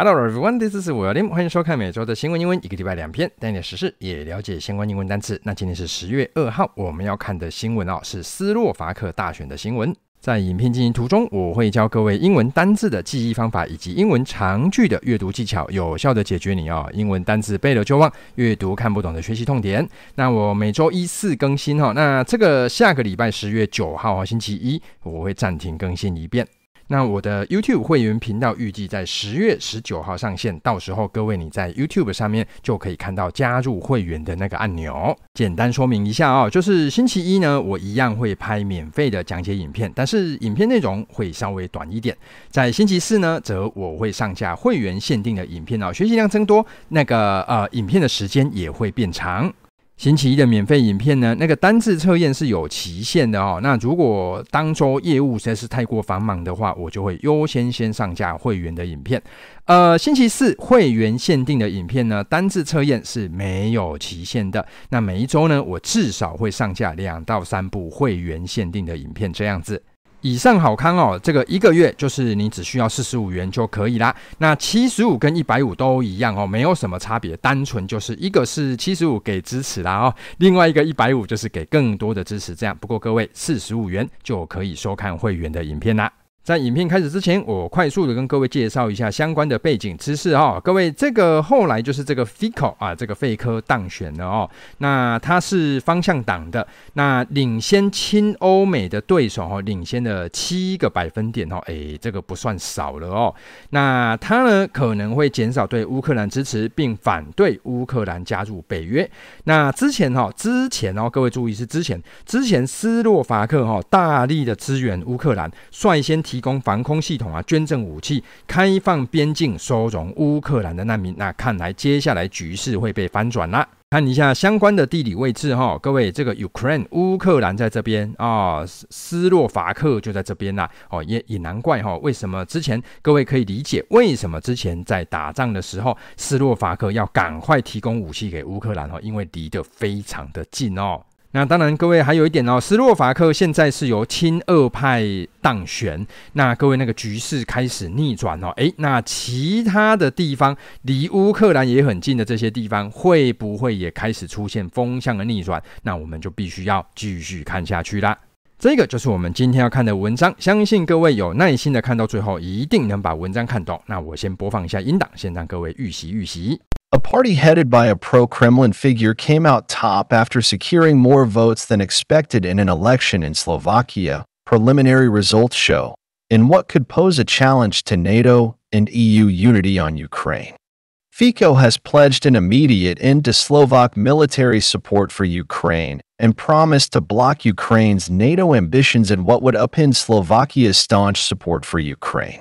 Hello everyone, this is William，欢迎收看每周的新闻英文，一个礼拜两篇，带点时事，也了解相关英文单词。那今天是十月二号，我们要看的新闻哦，是斯洛伐克大选的新闻。在影片进行途中，我会教各位英文单字的记忆方法，以及英文长句的阅读技巧，有效的解决你哦英文单字背了就忘，阅读看不懂的学习痛点。那我每周一四更新哈，那这个下个礼拜十月九号星期一，我会暂停更新一遍。那我的 YouTube 会员频道预计在十月十九号上线，到时候各位你在 YouTube 上面就可以看到加入会员的那个按钮。简单说明一下哦，就是星期一呢，我一样会拍免费的讲解影片，但是影片内容会稍微短一点。在星期四呢，则我会上架会员限定的影片哦，学习量增多，那个呃，影片的时间也会变长。星期一的免费影片呢，那个单次测验是有期限的哦。那如果当周业务实在是太过繁忙的话，我就会优先先上架会员的影片。呃，星期四会员限定的影片呢，单次测验是没有期限的。那每一周呢，我至少会上架两到三部会员限定的影片，这样子。以上好康哦，这个一个月就是你只需要四十五元就可以啦。那七十五跟一百五都一样哦，没有什么差别，单纯就是一个是七十五给支持啦哦，另外一个一百五就是给更多的支持。这样，不过各位四十五元就可以收看会员的影片啦。在影片开始之前，我快速的跟各位介绍一下相关的背景知识哈。各位，这个后来就是这个 Fico 啊，这个费科当选了哦。那他是方向党的，那领先亲欧美的对手哈，领先了七个百分点哦。诶，这个不算少了哦。那他呢可能会减少对乌克兰支持，并反对乌克兰加入北约。那之前哈，之前哦，各位注意是之前，之前斯洛伐克哈大力的支援乌克兰，率先提。提供防空系统啊，捐赠武器，开放边境，收容乌克兰的难民。那看来接下来局势会被翻转了。看一下相关的地理位置哈，各位，这个 Ukraine 乌克兰在这边啊，斯洛伐克就在这边啦。哦，也也难怪哈，为什么之前各位可以理解为什么之前在打仗的时候，斯洛伐克要赶快提供武器给乌克兰哦，因为离得非常的近哦。那当然，各位还有一点哦，斯洛伐克现在是由亲俄派当选。那各位那个局势开始逆转哦，诶，那其他的地方离乌克兰也很近的这些地方，会不会也开始出现风向的逆转？那我们就必须要继续看下去啦。这个就是我们今天要看的文章，相信各位有耐心的看到最后，一定能把文章看懂。那我先播放一下音档，先让各位预习预习。A party headed by a pro-Kremlin figure came out top after securing more votes than expected in an election in Slovakia, preliminary results show, in what could pose a challenge to NATO and EU unity on Ukraine. Fico has pledged an immediate end to Slovak military support for Ukraine and promised to block Ukraine's NATO ambitions in what would upend Slovakia's staunch support for Ukraine.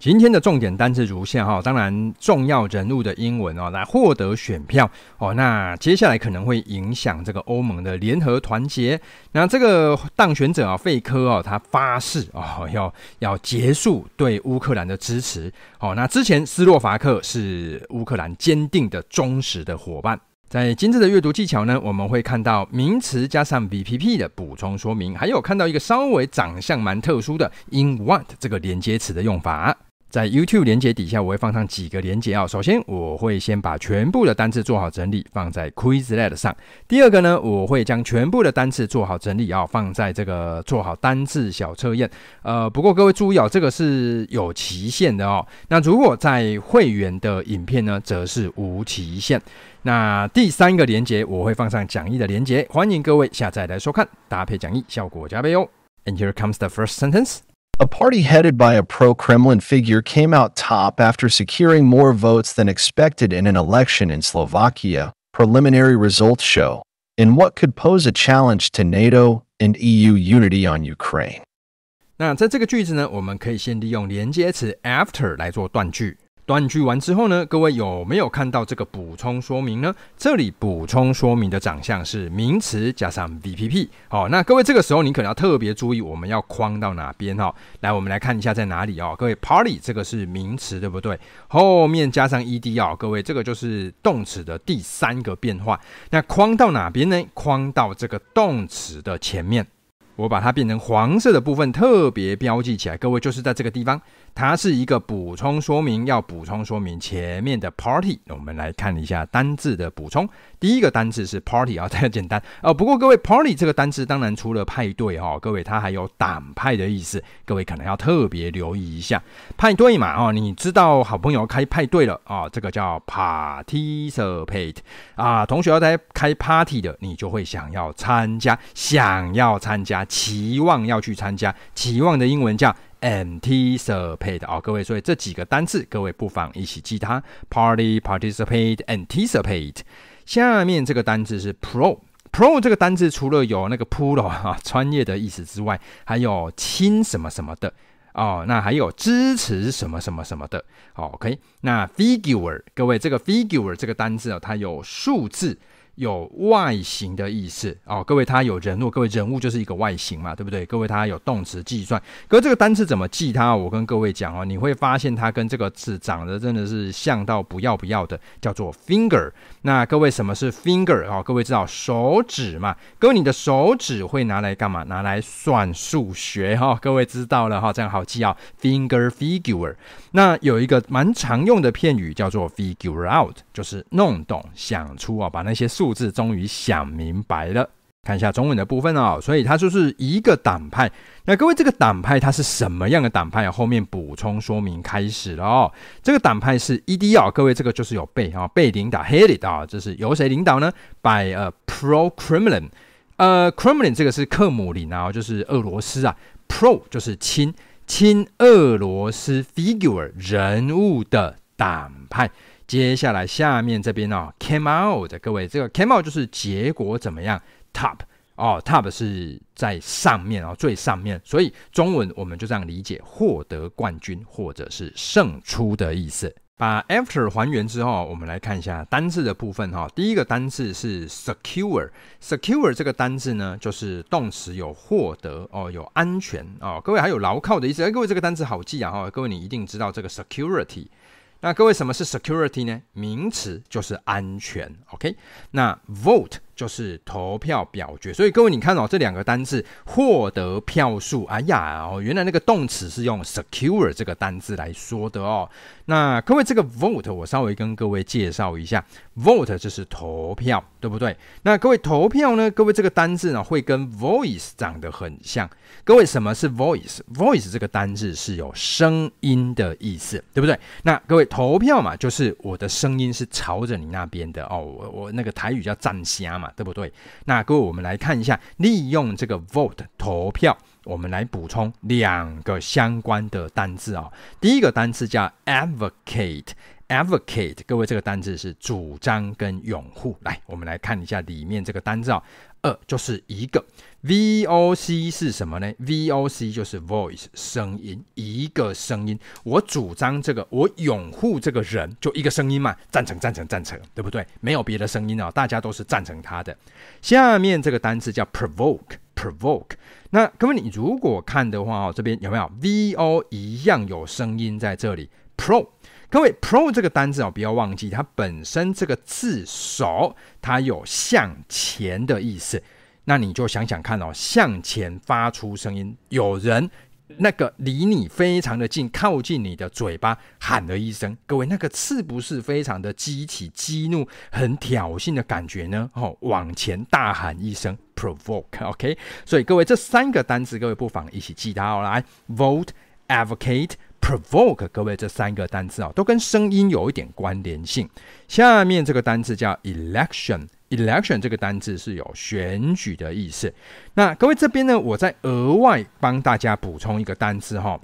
今天的重点单字如下哈，当然重要人物的英文哦，来获得选票哦。那接下来可能会影响这个欧盟的联合团结。那这个当选者啊，费科哦，他发誓哦，要要结束对乌克兰的支持哦。那之前斯洛伐克是乌克兰坚定的忠实的伙伴。在今日的阅读技巧呢，我们会看到名词加上 VPP 的补充说明，还有看到一个稍微长相蛮特殊的 in what 这个连接词的用法。在 YouTube 连接底下，我会放上几个连接啊。首先，我会先把全部的单字做好整理，放在 Quizlet 上。第二个呢，我会将全部的单字做好整理啊，放在这个做好单字小测验。呃，不过各位注意哦，这个是有期限的哦。那如果在会员的影片呢，则是无期限。那第三个连接，我会放上讲义的连接，欢迎各位下载来收看，搭配讲义，效果加倍哦。And here comes the first sentence. A party headed by a pro-Kremlin figure came out top after securing more votes than expected in an election in Slovakia, preliminary results show, in what could pose a challenge to NATO and EU unity on Ukraine. 那在这个句子呢，我们可以先利用连接词 after 来做断句。 断句完之后呢，各位有没有看到这个补充说明呢？这里补充说明的长相是名词加上 VPP。好，那各位这个时候你可能要特别注意，我们要框到哪边哈？来，我们来看一下在哪里哦。各位，party 这个是名词对不对？后面加上 ed 哦，各位这个就是动词的第三个变化。那框到哪边呢？框到这个动词的前面。我把它变成黄色的部分，特别标记起来。各位就是在这个地方，它是一个补充说明，要补充说明前面的 party。我们来看一下单字的补充。第一个单字是 party 啊，太简单哦。不过各位，party 这个单字当然除了派对哈，各位它还有党派的意思。各位可能要特别留意一下派对嘛哦，你知道好朋友开派对了啊，这个叫 participate 啊。同学要在开 party 的，你就会想要参加，想要参加，期望要去参加，期望的英文叫 anticipate 哦。各位，所以这几个单字，各位不妨一起记它：party、participate、anticipate。下面这个单字是 pro，pro 这个单字除了有那个 pro 啊专业的意思之外，还有亲什么什么的哦，那还有支持什么什么什么的。OK，那 figure 各位这个 figure 这个单字哦，它有数字。有外形的意思哦，各位，它有人物，各位人物就是一个外形嘛，对不对？各位，它有动词计算，可是这个单词怎么记它？我跟各位讲哦，你会发现它跟这个字长得真的是像到不要不要的，叫做 finger。那各位，什么是 finger 哦？各位知道手指嘛？各位，你的手指会拿来干嘛？拿来算数学哈、哦？各位知道了哈、这样好记啊、哦，finger figure。那有一个蛮常用的片语叫做 figure out，就是弄懂、想出啊、把那些数。字终于想明白了，看一下中文的部分哦。所以它就是一个党派。那各位，这个党派它是什么样的党派？后面补充说明开始了哦。这个党派是 ED 啊，各位这个就是有被啊，被领导 headed 啊，这是由谁领导呢？By a pro-Kremlin，呃，Kremlin 这个是克姆林啊，就是俄罗斯啊。Pro 就是亲亲俄罗斯 figure 人物的党派。接下来下面这边哦，came out 各位，这个 came out 就是结果怎么样？Top 哦，top 是在上面哦，最上面，所以中文我们就这样理解，获得冠军或者是胜出的意思。把 after 还原之后，我们来看一下单字的部分哈。第一个单字是 secure，secure 这个单字呢，就是动词有获得哦，有安全哦，各位还有牢靠的意思。哎，各位这个单字好记啊哈，各位你一定知道这个 security。那各位，什么是 security 呢？名词就是安全，OK？那 vote 就是投票表决，所以各位你看哦，这两个单字获得票数，哎呀哦，原来那个动词是用 secure 这个单字来说的哦。那各位，这个 vote 我稍微跟各位介绍一下，vote 就是投票，对不对？那各位投票呢？各位这个单字呢会跟 voice 长得很像。各位，什么是 voice？voice 这个单字是有声音的意思，对不对？那各位投票嘛，就是我的声音是朝着你那边的哦。我我那个台语叫站虾嘛，对不对？那各位，我们来看一下，利用这个 vote 投票。我们来补充两个相关的单字啊、哦。第一个单字叫 advocate，advocate，各位这个单字是主张跟拥护。来，我们来看一下里面这个单字啊、哦。二就是一个 VOC 是什么呢？VOC 就是 voice 声音，一个声音。我主张这个，我拥护这个人，就一个声音嘛，赞成，赞成，赞成，对不对？没有别的声音哦，大家都是赞成他的。下面这个单字叫 provoke，provoke。那各位，你如果看的话哦，这边有没有 VO 一样有声音在这里？Pro，各位 Pro 这个单字哦，不要忘记它本身这个字首，它有向前的意思。那你就想想看哦，向前发出声音，有人。那个离你非常的近，靠近你的嘴巴喊了一声，各位那个是不是非常的激起激怒、很挑衅的感觉呢？哦，往前大喊一声，provoke，OK？所以各位这三个单词，各位不妨一起记它哦。来，vote、advocate、provoke，各位这三个单词哦，都跟声音有一点关联性。下面这个单词叫 election。Election 这个单字是有选举的意思。那各位这边呢，我再额外帮大家补充一个单字哈。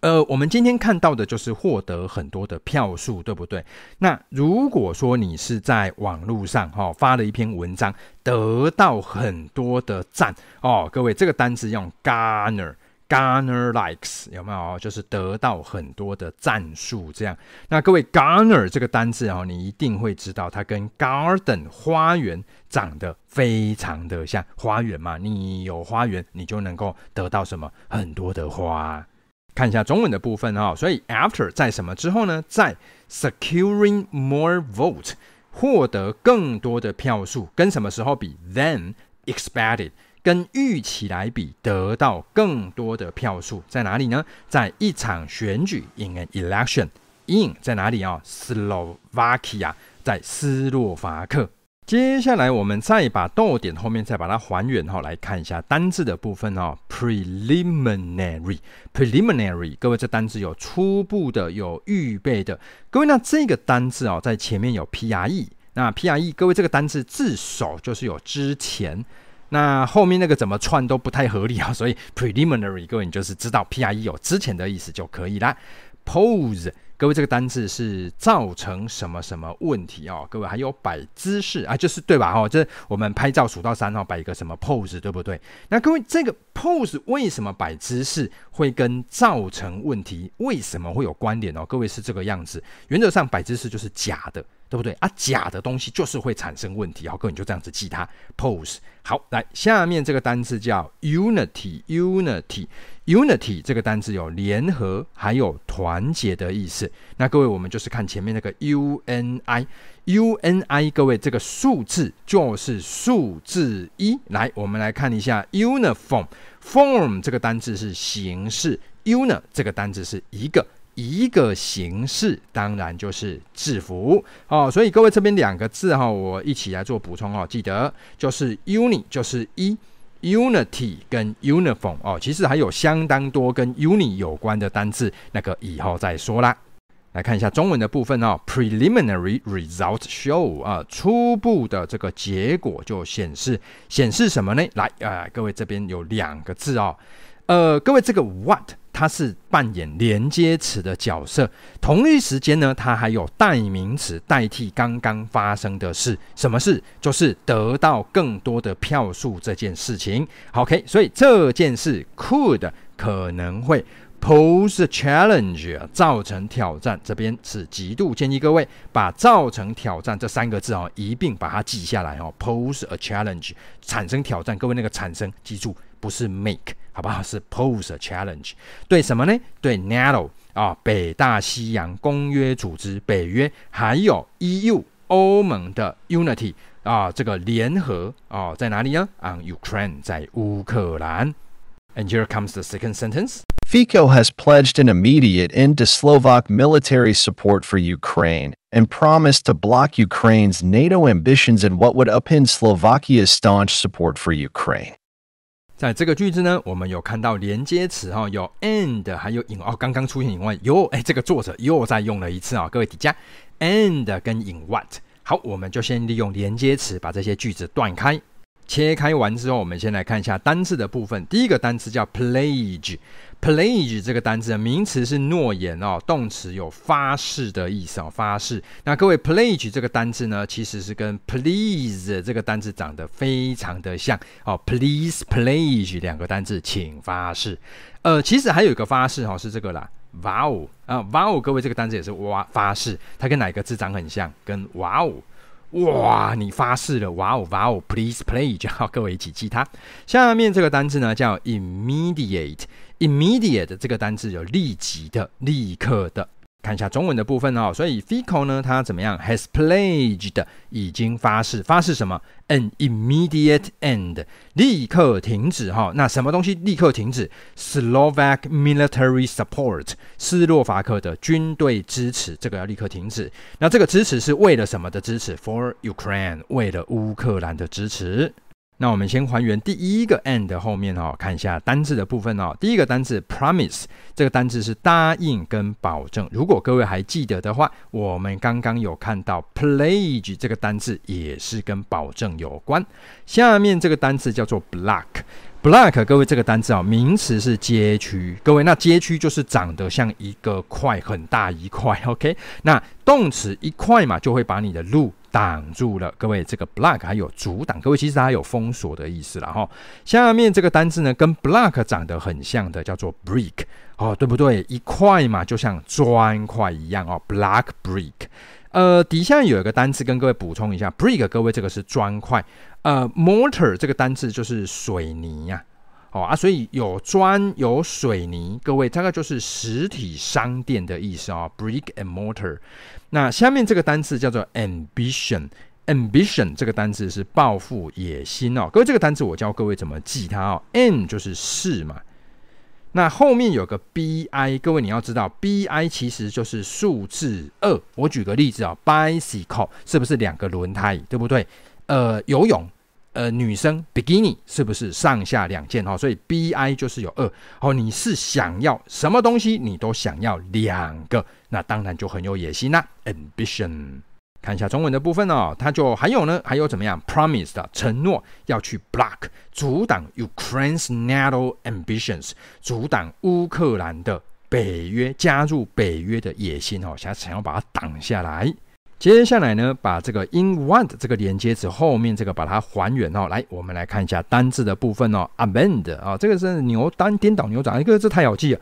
呃，我们今天看到的就是获得很多的票数，对不对？那如果说你是在网络上哈发了一篇文章，得到很多的赞哦，各位这个单字用 garner。Garner likes 有没有？就是得到很多的赞数，这样。那各位，garner 这个单字哦，你一定会知道，它跟 garden 花园长得非常的像。花园嘛，你有花园，你就能够得到什么？很多的花。看一下中文的部分哦，所以 after 在什么之后呢？在 securing more vote 获得更多的票数，跟什么时候比？Than expected。跟预期来比得到更多的票数，在哪里呢？在一场选举，in an election，in 在哪里啊？Slovakia，在斯洛伐克。接下来我们再把逗点后面再把它还原哈，来看一下单字的部分哦。Preliminary，preliminary，各位这单字有初步的，有预备的。各位那这个单字哦，在前面有 pre，那 pre，各位这个单字字首就是有之前。那后面那个怎么串都不太合理啊，所以 preliminary 各位你就是知道 pre 有之前的意思就可以啦。pose 各位这个单字是造成什么什么问题哦？各位还有摆姿势啊，就是对吧？哦，这我们拍照数到三哦，摆一个什么 pose 对不对？那各位这个 pose 为什么摆姿势会跟造成问题为什么会有关联哦？各位是这个样子，原则上摆姿势就是假的。对不对啊？假的东西就是会产生问题，好，各位你就这样子记它。pose 好，来下面这个单词叫 unity，unity，unity 这个单词有联合还有团结的意思。那各位我们就是看前面那个 uni，uni 各位这个数字就是数字一。来，我们来看一下 uniform，form 这个单词是形式，uni 这个单词是一个。一个形式当然就是制服哦，所以各位这边两个字哈，我一起来做补充哦。记得就是 uni 就是一，unity 跟 uniform 哦，其实还有相当多跟 uni 有关的单字，那个以后再说啦。来看一下中文的部分哦，preliminary result show 啊，初步的这个结果就显示显示什么呢？来啊、各位这边有两个字哦，呃，各位这个 what。它是扮演连接词的角色，同一时间呢，它还有代名词代替刚刚发生的事。什么事？就是得到更多的票数这件事情。OK，所以这件事 could 可能会 pose a challenge 造成挑战。这边是极度建议各位把造成挑战这三个字哦一并把它记下来哦。pose a challenge 产生挑战，各位那个产生记住不是 make。好不好？是 pose a challenge，对什么呢？对 NATO 啊，北大西洋公约组织，北约，还有 EU 欧盟的 unity 啊，这个联合啊，在哪里呢？On Ukraine，在乌克兰。And here comes the second sentence. Fico has pledged an immediate end to Slovak military support for Ukraine and promised to block Ukraine's NATO ambitions in what would upend Slovakia's staunch support for Ukraine. 在这个句子呢，我们有看到连接词哈，有 and 还有 in 哦，刚刚出现 in what 又哎，这个作者又再用了一次啊，各位底下 and 跟 in what，好，我们就先利用连接词把这些句子断开。切开完之后，我们先来看一下单字的部分。第一个单词叫 pledge，pledge 这个单词的名词是诺言哦，动词有发誓的意思哦，发誓。那各位 pledge 这个单字呢，其实是跟 please 这个单字长得非常的像哦。Please pledge 两个单字，请发誓。呃，其实还有一个发誓哈、哦，是这个啦，vow 啊，vow 各位这个单字也是哇发誓，它跟哪个字长很像？跟哇哦。哇，你发誓了！哇哦，哇哦，please play，就好，各位一起记它。下面这个单字呢叫 immediate，immediate 这个单字有立即的、立刻的。看一下中文的部分哦，所以 Fico 呢，它怎么样？Has pledged 已经发誓，发誓什么？An immediate end，立刻停止哈。那什么东西立刻停止？Slovak military support，斯洛伐克的军队支持，这个要立刻停止。那这个支持是为了什么的支持？For Ukraine，为了乌克兰的支持。那我们先还原第一个 and 后面哦，看一下单字的部分哦。第一个单字 promise，这个单字是答应跟保证。如果各位还记得的话，我们刚刚有看到 pledge 这个单字也是跟保证有关。下面这个单字叫做 block，block 各位这个单字啊，名词是街区。各位，那街区就是长得像一个块，很大一块。OK，那动词一块嘛，就会把你的路。挡住了，各位，这个 block 还有阻挡，各位其实它有封锁的意思了哈。下面这个单字呢，跟 block 长得很像的，叫做 brick 哦，对不对？一块嘛，就像砖块一样哦，block brick。呃，底下有一个单词跟各位补充一下，brick 各位这个是砖块，呃，mortar 这个单词就是水泥呀、啊，哦啊，所以有砖有水泥，各位大概就是实体商店的意思哦，brick and mortar。那下面这个单词叫做 ambition，ambition 这个单词是抱负、野心哦。各位，这个单词我教各位怎么记它哦。M 就是是嘛，那后面有个 bi，各位你要知道 bi 其实就是数字二。我举个例子啊、哦，bicycle 是不是两个轮胎，对不对？呃，游泳。呃，女生 bikini 是不是上下两件哈？所以 bi 就是有二哦。你是想要什么东西，你都想要两个，那当然就很有野心啦。Ambition，看一下中文的部分哦，它就还有呢，还有怎么样？Promise 的承诺要去 block 阻挡 Ukraine's NATO ambitions，阻挡乌克兰的北约加入北约的野心哦，想想要把它挡下来。接下来呢，把这个 in want 这个连接词后面这个把它还原哦。来，我们来看一下单字的部分哦。Amend 啊，这个是牛单颠倒牛转，一个字太好记了。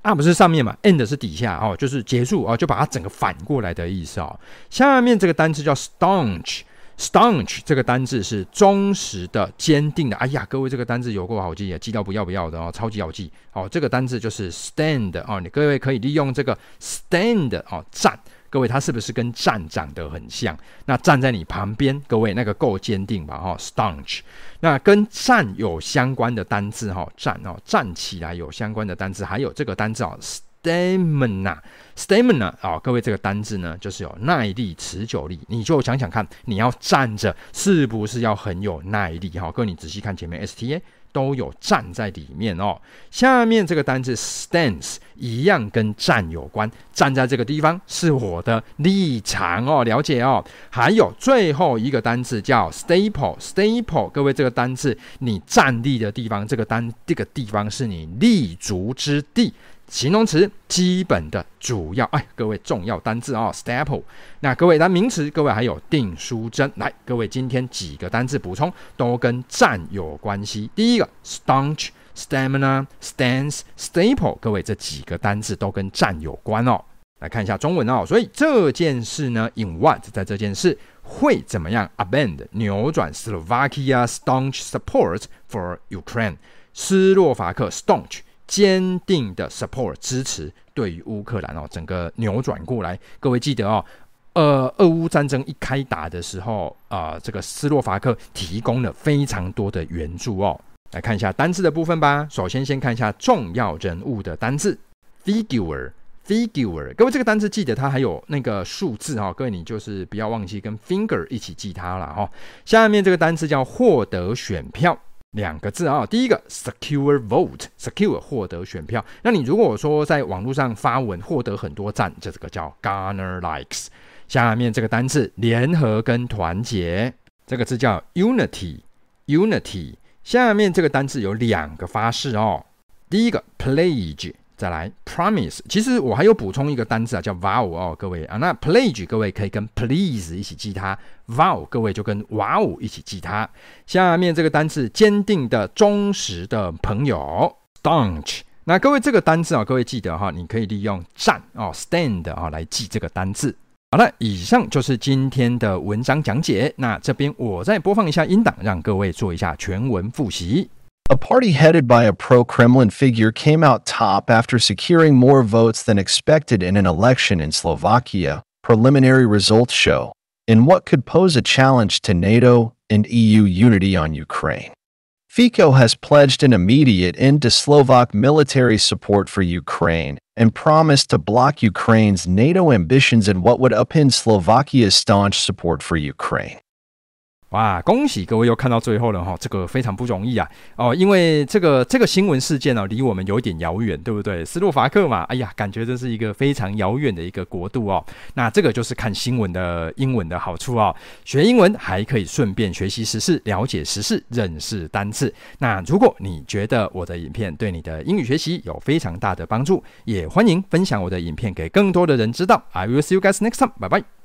up 是上面嘛，end 是底下哦，就是结束哦，就把它整个反过来的意思哦。下面这个单字叫 staunch，staunch 这个单字是忠实的、坚定的。哎呀，各位这个单字有够好记啊，记到不要不要的哦，超级好记哦。这个单字就是 stand 哦，你各位可以利用这个 stand 哦，站。各位，他是不是跟站长得很像？那站在你旁边，各位那个够坚定吧？哈，staunch。那跟站有相关的单字，哈，站哦，站起来有相关的单字，还有这个单字哦，stamina，stamina 啊，各位这个单字呢，就是有耐力、持久力。你就想想看，你要站着，是不是要很有耐力？哈，各位你仔细看前面 sta。都有站在里面哦。下面这个单字 stands 一样跟站有关，站在这个地方是我的立场哦，了解哦。还有最后一个单字叫 staple，staple，各位这个单字你站立的地方，这个单这个地方是你立足之地。形容词基本的主要哎，各位重要单字啊、哦、staple。那各位单名词，各位还有订书针。来，各位今天几个单字补充都跟站有关系。第一个 staunch、stamina、stance、staple，各位这几个单字都跟站有关哦。来看一下中文哦。所以这件事呢，in what 在这件事会怎么样？Abend 扭转 Slovakia staunch support for Ukraine，斯洛伐克 staunch。坚定的 support 支持对于乌克兰哦，整个扭转过来。各位记得哦，呃，俄乌战争一开打的时候啊，呃，这个斯洛伐克提供了非常多的援助哦。来看一下单字的部分吧。首先先看一下重要人物的单字，figure，figure。各位这个单字记得它还有那个数字哈，各位你就是不要忘记跟 finger 一起记它了哈。下面这个单字叫获得选票。两个字啊，第一个 secure vote，secure 获得选票。那你如果说在网络上发文获得很多赞，这个叫 garner likes。下面这个单字联合跟团结，这个字叫 unity，unity。下面这个单字有两个发式哦，第一个 pledge。再来，promise。其实我还有补充一个单词啊，叫 vow 哦，各位啊，那 pledge 各位可以跟 please 一起记它，vow 各位就跟哇哦一起记它。下面这个单词，坚定的、忠实的朋友，staunch。那各位这个单词啊，各位记得哈，你可以利用站哦，stand 啊来记这个单字。好了，以上就是今天的文章讲解。那这边我再播放一下音档，让各位做一下全文复习。A party headed by a pro Kremlin figure came out top after securing more votes than expected in an election in Slovakia, preliminary results show, in what could pose a challenge to NATO and EU unity on Ukraine. Fico has pledged an immediate end to Slovak military support for Ukraine and promised to block Ukraine's NATO ambitions in what would upend Slovakia's staunch support for Ukraine. 哇，恭喜各位又看到最后了哈，这个非常不容易啊哦，因为这个这个新闻事件呢、离我们有点遥远，对不对？斯洛伐克嘛，哎呀，感觉这是一个非常遥远的一个国度哦。那这个就是看新闻的英文的好处哦，学英文还可以顺便学习时事，了解时事，认识单词。那如果你觉得我的影片对你的英语学习有非常大的帮助，也欢迎分享我的影片给更多的人知道。I will see you guys next time，拜拜。